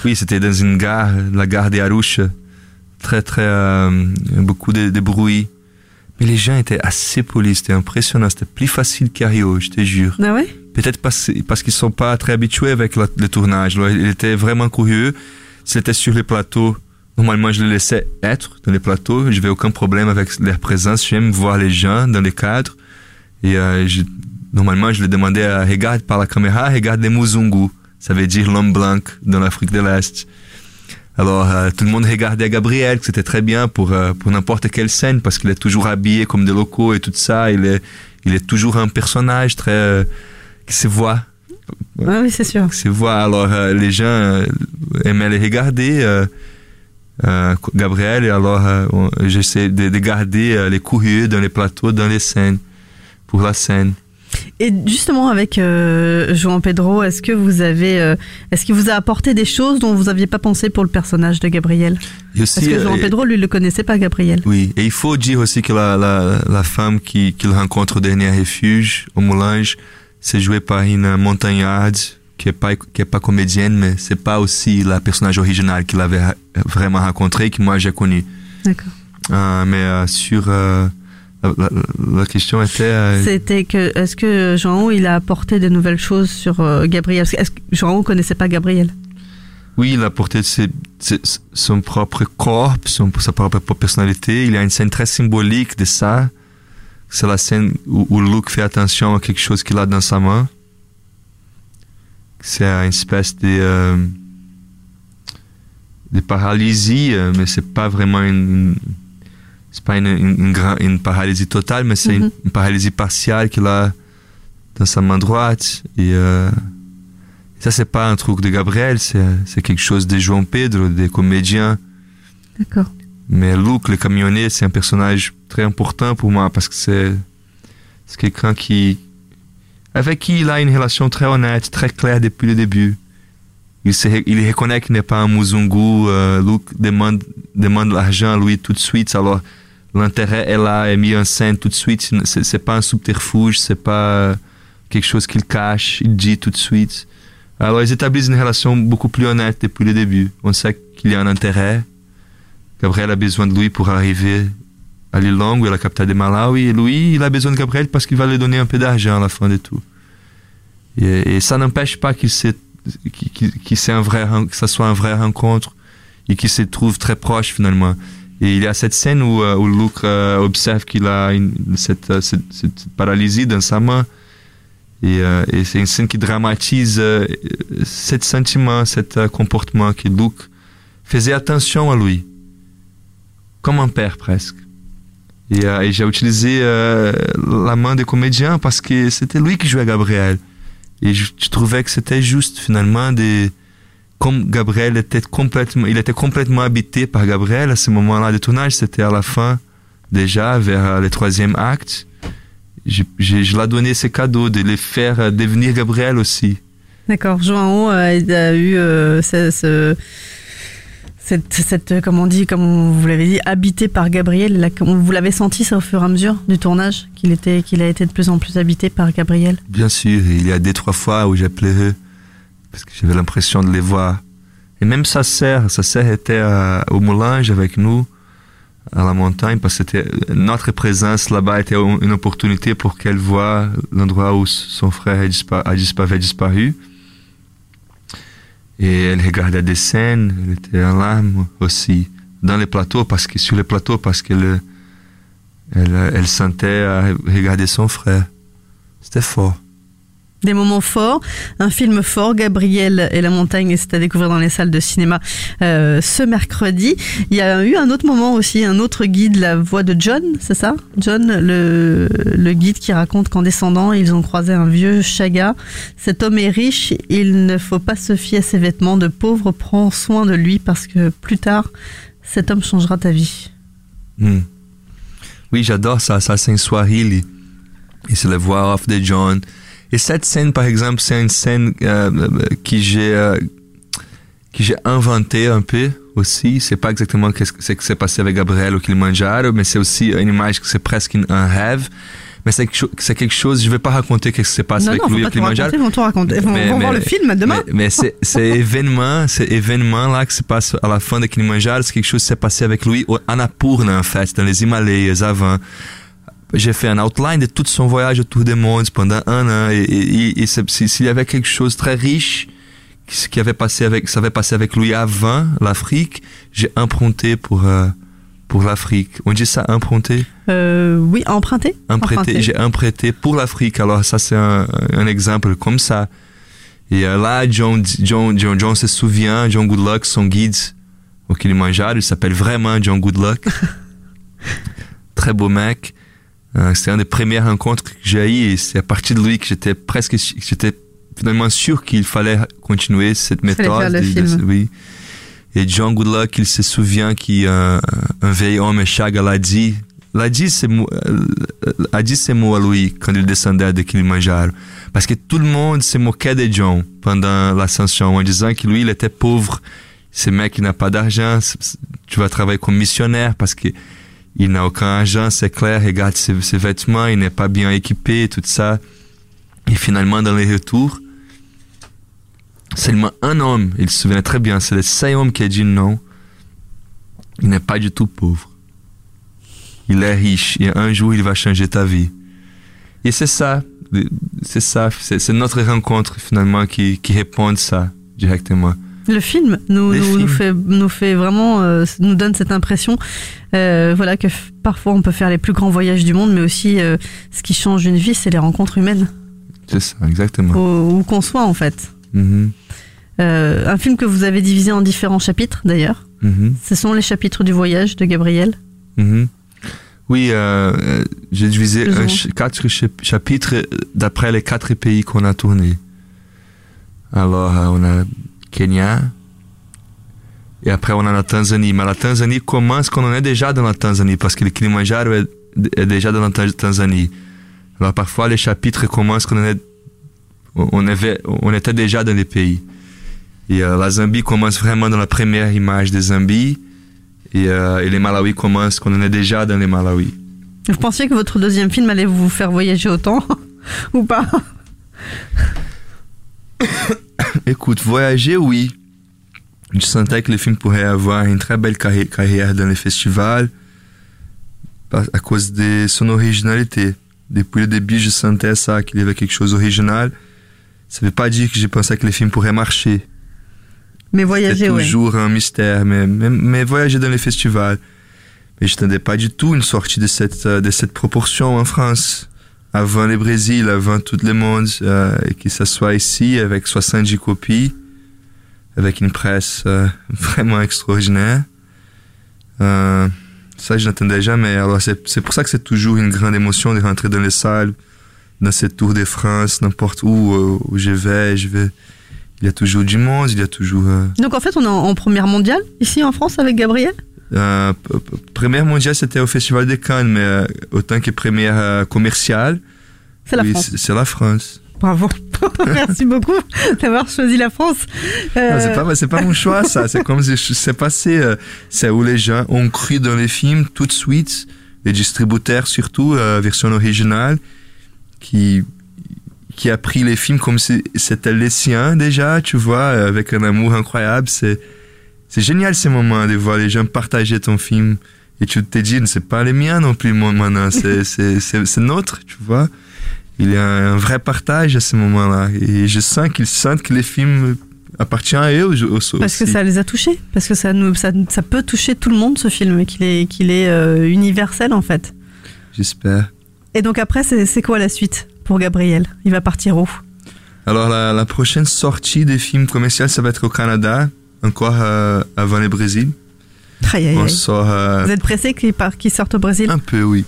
oui, c'était dans une gare, la gare des Arusha. Très, très. euh, beaucoup de, de bruit. Mais les gens étaient assez polis, c'était impressionnant. C'était plus facile qu'Ario, je te jure. Ah ouais? Peut-être parce, parce qu'ils sont pas très habitués avec la- le tournage. Alors, il était vraiment curieux. C'était sur les plateaux. Normalement, je les laissais être dans les plateaux. Je n'avais aucun problème avec leur présence. J'aime voir les gens dans les cadres. Et euh, je- normalement, je les demandais à regarder par la caméra, regarde les Muzungu. Ça veut dire l'homme blanc dans l'Afrique de l'Est. Alors, euh, tout le monde regardait Gabriel, que c'était très bien pour, euh, pour n'importe quelle scène, parce qu'il est toujours habillé comme des locaux et tout ça. Il est, il est toujours un personnage très, euh, qui se voit Ah oui, c'est sûr. se voit. Alors, euh, les gens euh, aimaient les regarder, euh, euh, Gabriel, et alors euh, j'essaie de, de garder les curieux dans les plateaux, dans les scènes, pour la scène. Et justement avec euh, João Pedro, est-ce que vous avez, euh, est-ce qu'il vous a apporté des choses dont vous n'aviez pas pensé pour le personnage de Gabriel? Parce que João euh, Pedro, lui, le connaissait pas, Gabriel. Oui, et il faut dire aussi que la, la, la femme qui- qu'il rencontre au dernier refuge, au Moulange, c'est joué par une montagnarde qui est pas, qui est pas comédienne, mais c'est pas aussi la personnage original qu'il avait ra- vraiment rencontré, que moi j'ai connu. D'accord. Euh, mais sur la, la- la question était euh, C'était que, est-ce que João, il a apporté de nouvelles choses sur euh, Gabriel? Que Est-ce que João connaissait pas Gabriel? Oui il a porté ses- ses- son propre corps son, sa propre personnalité. Il y a une scène très symbolique de ça. C'est la scène où, où Luke fait attention à quelque chose qu'il a dans sa main. C'est une espèce de euh, de paralysie euh, mais c'est pas vraiment une, une- c'est pas une, une, une gra- une paralysie totale mais c'est une, une paralysie partielle qu'il a dans sa main droite et euh, ça c'est pas un truc de Gabriel c'est quelque chose de João Pedro des comédiens D'accord. mais Luke le camionnier c'est un personnage très important pour moi parce que c'est quelqu'un qui avec qui il a une relation très honnête très claire depuis le début il, se, il reconnaît qu'il n'est pas un Muzungu euh, Luke demande demande l'argent à Louis tout de suite. Alors, l'intérêt est là, est mis en scène tout de suite. C'est, pas un subterfuge, c'est pas quelque chose qu'il cache, il dit tout de suite. Alors, ils établissent une relation beaucoup plus honnête depuis le début. On sait qu'il y a un intérêt. Gabriel a besoin de Louis pour arriver à l'île la capitale de Malawi. Et Louis, il a besoin de Gabriel parce qu'il va lui donner un peu d'argent à la fin de tout. Et, ça n'empêche pas qu'il se, qu'il, qu'il c'est un vrai, que ça soit un vrai rencontre et qu'il se trouve très proche finalement. Et il y a cette scène où, euh, où Luke euh, observe qu'il a euh, cette, paralysie dans sa main. Et, euh, c'est une scène qui dramatise euh, ce sentiment, ce comportement que Luke faisait attention à lui. Comme un père presque. Et, et j'ai utilisé la main des comédiens parce que c'était lui qui jouait Gabriel. Et je, je trouvais que c'était juste finalement des comme Gabriel était complètement, il était complètement habité par Gabriel à ce moment-là de tournage, c'était à la fin déjà vers le troisième acte. Je, je, je l'ai donné ce cadeau de les faire devenir Gabriel aussi. D'accord. Joao a, a eu euh, ce, ce, cette, cette, comme on dit, comme vous l'avez dit, habité par Gabriel. Là, vous l'avez senti ça au fur et à mesure du tournage, qu'il était, qu'il a été de plus en plus habité par Gabriel? Bien sûr. Il y a deux trois fois où j'ai pleuré parce que j'avais l'impression de les voir. Et même sa sœur, sa sœur était à, au Moulange avec nous à la montagne parce que notre présence là-bas était une opportunité pour qu'elle voie l'endroit où son frère a disparu, avait disparu. Et elle regardait des scènes, elle était en larmes aussi dans les plateaux parce que sur les plateaux parce qu'elle elle, elle sentait à regarder son frère. C'était fort des moments forts, un film fort, Gabriel et la montagne, c'est à découvrir dans les salles de cinéma euh, ce mercredi. Il y a eu un autre moment aussi, un autre guide, la voix de John, c'est ça? John, le, le guide qui raconte qu'en descendant, ils ont croisé un vieux chaga. Cet homme est riche, il ne faut pas se fier à ses vêtements de pauvre, prends soin de lui parce que plus tard, cet homme changera ta vie. Hmm. Oui, j'adore ça, ça c'est une soirée, et c'est la voix off de John. Et cette scène, par exemple, c'est une scène euh, que j'ai euh, que j'ai inventé un peu aussi. C'est pas exactement ce qui s'est passé avec Gabriel au Kilimanjaro, mais c'est aussi une image que c'est presque un rêve. Mais c'est quelque, chose, je vais pas raconter ce qui se passe non, avec non, lui au Kilimanjaro. Ils vont tout raconter, ils vont, mais, vont mais, voir le film demain. Mais, mais c'est, c'est événement, c'est événement là qui se passe à la fin de Kilimanjaro, c'est quelque chose qui s'est passé avec lui au Annapurna, en fait, dans les Himalayas avant j'ai fait un outline de tout son voyage autour du monde pendant un an et, et, et s'il y avait quelque chose de très riche qui avait passé avec ça avait passé avec lui avant l'Afrique j'ai emprunté pour euh, pour l'Afrique. On dit ça emprunté euh, oui emprunté emprunté j'ai emprunté pour l'Afrique. Alors ça c'est un, un exemple comme ça. Et euh, là John, John John John se souvient John Goodluck son guide au Kilimanjaro. Il s'appelle vraiment John Goodluck. Très beau mec euh, c'était une des premières rencontres que j'ai eues et c'est à partir de lui que j'étais presque, j'étais finalement sûr qu'il fallait continuer cette méthode. De, de, oui. Et John Goodluck, il se souvient qu'un euh, un vieil homme, Chaga, l'a dit, l'a dit ces mots, a dit ces mots à lui quand il descendait de Kilimanjaro. Parce que tout le monde se moquait de John pendant l'ascension en disant que lui, il était pauvre. Ce mec, il n'a pas d'argent. Tu vas travailler comme missionnaire parce que il n'a aucun argent, c'est clair, regarde ses, ses, vêtements, il n'est pas bien équipé, tout ça. Et finalement, dans les retours, seulement un homme, il se souvient très bien, c'est le seul homme qui a dit non. Il n'est pas du tout pauvre. Il est riche et un jour, il va changer ta vie. Et c'est ça, c'est ça, c'est notre rencontre finalement qui, qui répond à ça directement. Le film nous, nous, nous, fait, nous fait vraiment, euh, nous donne cette impression, euh, voilà, que parfois on peut faire les plus grands voyages du monde, mais aussi euh, ce qui change une vie, c'est les rencontres humaines. C'est ça, exactement. Où, où qu'on soit en fait. Mm -hmm. un film que vous avez divisé en différents chapitres d'ailleurs. Mm -hmm. Ce sont les chapitres du voyage de Gabriel. Mm -hmm. Oui, j'ai divisé quatre chapitres d'après les quatre pays qu'on a tournés. Alors, on a Kenya. Et après, on a la Tanzanie. Mais la Tanzanie commence quand on est déjà dans la Tanzanie, parce que le Kilimanjaro est, est déjà dans la Tanzanie. Alors, parfois, les chapitres commencent quand on, est, on, avait, on était déjà dans les pays. Et euh, la Zambie commence vraiment dans la première image de Zambie. Et, euh, et les Malawi commencent quand on est déjà dans les Malawi. Vous pensiez que votre deuxième film allait vous faire voyager autant ou pas? Écoute, voyager, oui. Je sentais que le film pourrait avoir une très belle carri- carrière dans les festivals à cause de son originalité. Depuis le début, je sentais ça, qu'il y avait quelque chose d'original. Ça ne veut pas dire que je pensais que le film pourrait marcher. Mais voyager, C'est ouais. toujours un mystère, mais, mais, mais voyager dans les festivals. Mais je n'attendais pas du tout une sortie de cette, euh, de cette proportion en France. Avant le Brésil, avant tout le monde, euh, et que ça soit ici avec 70 copies, avec une presse euh, vraiment extraordinaire. Euh, ça, je n'attendais jamais. Alors, c'est pour ça que c'est toujours une grande émotion de rentrer dans les salles, dans cette tour de France, n'importe où, euh, où je vais, je vais. Il y a toujours du monde, il y a toujours. Donc en fait, on est en, en première mondiale ici en France avec Gabriel? Euh, première mondiale, c'était au Festival de Cannes, mais euh, autant que première euh, commerciale, C'est la oui, la France. Bravo. Merci beaucoup d'avoir choisi la France. Euh, c'est pas, c'est pas mon choix, ça. C'est comme si c'est passé. euh, c'est où les gens ont cru dans les films tout de suite, les distributeurs surtout, euh, version originale, qui qui a pris les films comme si c'était les siens déjà, tu vois, avec un amour incroyable. C'est c'est génial ces moments de voir les gens partager ton film et tu te dis c'est pas les miens non plus maintenant, c'est c'est c'est c'est notre, tu vois. Il y a un vrai partage à ce moment-là et je sens qu'ils sentent que les films appartiennent à eux au- au- Parce que aussi. ça les a touchés, parce que ça, nous, ça, ça peut toucher tout le monde ce film, qu'il est, qu'il est euh, universel en fait. J'espère. Et donc après, c'est c'est quoi la suite pour Gabriel? Il va partir où? Alors la, la prochaine sortie des films commerciaux, ça va être au Canada, encore euh, avant le Brésil? Aïe, aïe, On aïe. sort euh, Vous êtes pressé qu'il part- qu'il sorte au Brésil? Un peu, oui.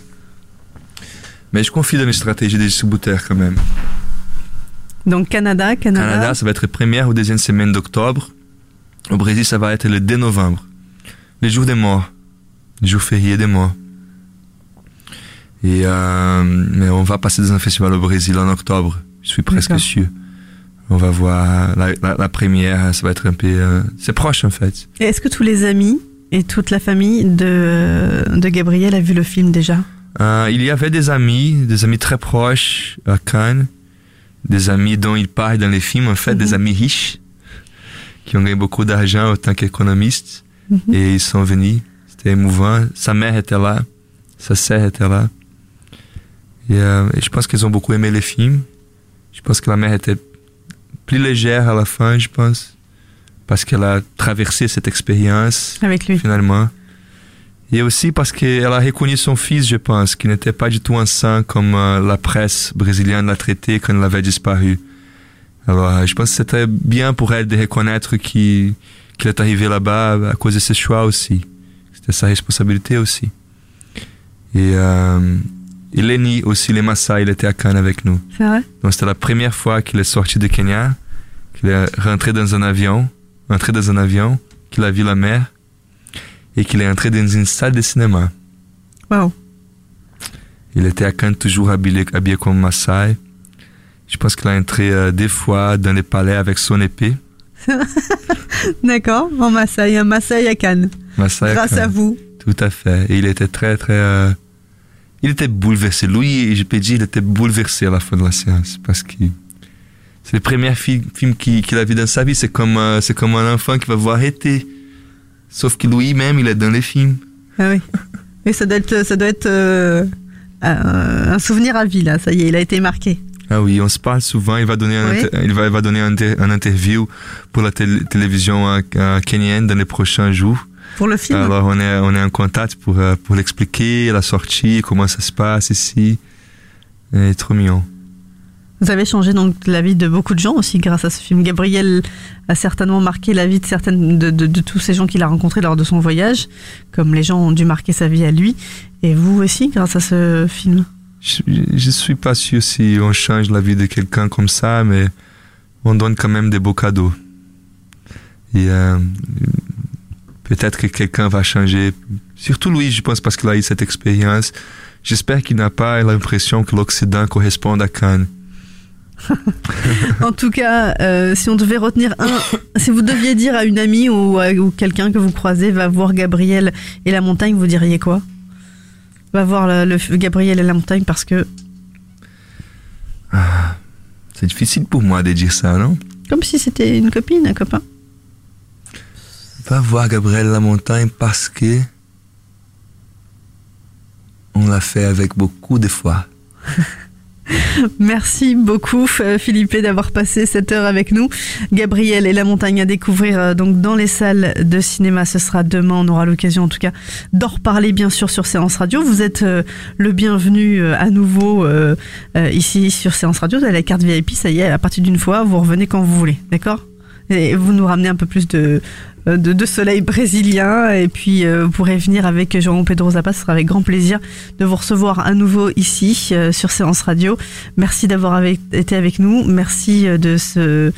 Mais je confie dans les stratégies des distributeurs quand même. Donc Canada, Canada. Canada, ça va être première ou deuxième semaine d'octobre. Au Brésil, ça va être le 2 novembre. Les jours des morts. Les jours fériés des morts. Et euh, mais on va passer dans un festival au Brésil en octobre. Je suis presque sûr. On va voir la, la- la première, ça va être un peu... euh, c'est proche en fait. Est-ce que tous les amis et toute la famille de, de Gabriel a vu le film déjà? Euh, il y avait des amis, des amis très proches à Cannes, des amis dont il parle dans les films, en fait, des amis riches, qui ont gagné beaucoup d'argent en tant qu'économistes, et ils sont venus. C'était émouvant. Sa mère était là, sa sœur était là. Et, euh, et je pense qu'ils ont beaucoup aimé les films. Je pense que la mère était plus légère à la fin, je pense, parce qu'elle a traversé cette expérience avec lui finalement. Et aussi parce qu'elle a reconnu son fils, je pense, qui n'était pas du tout un saint comme euh, la presse brésilienne l'a traité quand il avait disparu. Alors, euh, je pense que c'était bien pour elle de reconnaître qu'il qu'il est arrivé là-bas à cause de ses choix aussi. C'était sa responsabilité aussi. Et, euh, et Lenny aussi, les Maasai, il était à Cannes avec nous. C'est vrai? Donc c'était la première fois qu'il est sorti de Kenya, qu'il est rentré dans un avion, entré dans un avion, qu'il a vu la mer et qu'il est entré dans une salle de cinéma. Waouh. Il était à Cannes toujours habillé, habillé comme Maasai. Je pense qu'il a entré euh, des fois dans les palais avec son épée. D'accord, en Maasai, un Maasai à Cannes. Maasai à Grâce à Cannes. vous. Tout à fait. Et il était très, très... euh, il était bouleversé. Lui, je peux dire, il était bouleversé à la fin de la séance parce que c'est le premier fi- film qu'il a vu dans sa vie. C'est comme, euh, c'est comme un enfant qui va voir été. Sauf que lui-même, il est dans les films. Ah oui. Et ça doit être, ça doit être euh, un souvenir à vie, là. Ça y est, il a été marqué. Ah oui, on se parle souvent. Il va donner un, Oui. il va, il va donner un, inter- un interview pour la tél- télévision euh, euh, kenyenne dans les prochains jours. Pour le film Alors on est, on est en contact pour, euh, pour l'expliquer, la sortie, comment ça se passe ici. Et trop mignon. Vous avez changé donc la vie de beaucoup de gens aussi grâce à ce film. Gabriel a certainement marqué la vie de certaines de, de- de tous ces gens qu'il a rencontrés lors de son voyage, comme les gens ont dû marquer sa vie à lui, et vous aussi grâce à ce film? Je, je suis pas sûr si on change la vie de quelqu'un comme ça, mais on donne quand même des beaux cadeaux. Et euh, peut-être que quelqu'un va changer. Surtout lui, je pense, parce qu'il a eu cette expérience. J'espère qu'il n'a pas l'impression que l'Occident correspond à Cannes. En tout cas, euh, si on devait retenir un, Si vous deviez dire à une amie ou, à- ou quelqu'un que vous croisez va voir Gabriel et la montagne, vous diriez quoi? Va voir le, le- Gabriel et la montagne parce que C'est difficile pour moi de dire ça, non? Comme si c'était une copine, un copain. Va voir Gabriel La Montagne parce que on l'a fait avec beaucoup de foi. Merci beaucoup Philippe d'avoir passé cette heure avec nous. Gabriel et la montagne à découvrir euh, donc dans les salles de cinéma. Ce sera demain. On aura l'occasion en tout cas d'en reparler bien sûr sur Séance Radio. Vous êtes euh, le bienvenu euh, à nouveau ici sur Séance Radio. Vous avez la carte VIP. Ça y est, à partir d'une fois, vous revenez quand vous voulez. D'accord? Et vous nous ramenez un peu plus de, euh, de, de soleil brésilien et puis euh, vous pourrez venir avec Jean Pedro Zappa, ce sera avec grand plaisir de vous recevoir à nouveau ici euh, sur Séance Radio. Merci d'avoir été avec nous, merci euh, de ce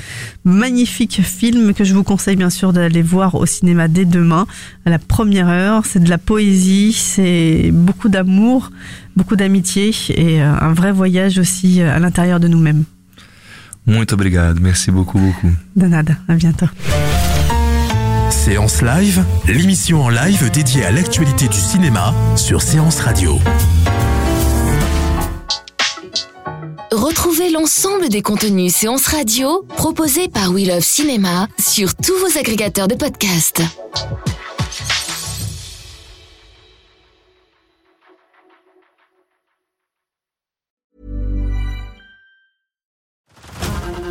magnifique film que je vous conseille bien sûr d'aller voir au cinéma dès demain à la première heure. C'est de la poésie, c'est beaucoup d'amour, beaucoup d'amitié et euh, un vrai voyage aussi à l'intérieur de nous-mêmes. Muito obrigado, merci beaucoup, beaucoup. De nada, à bientôt. Séance Live, l'émission en live dédiée à l'actualité du cinéma sur Séance Radio. Retrouvez l'ensemble des contenus séances radio proposés par We Love Cinéma sur tous vos agrégateurs de podcasts.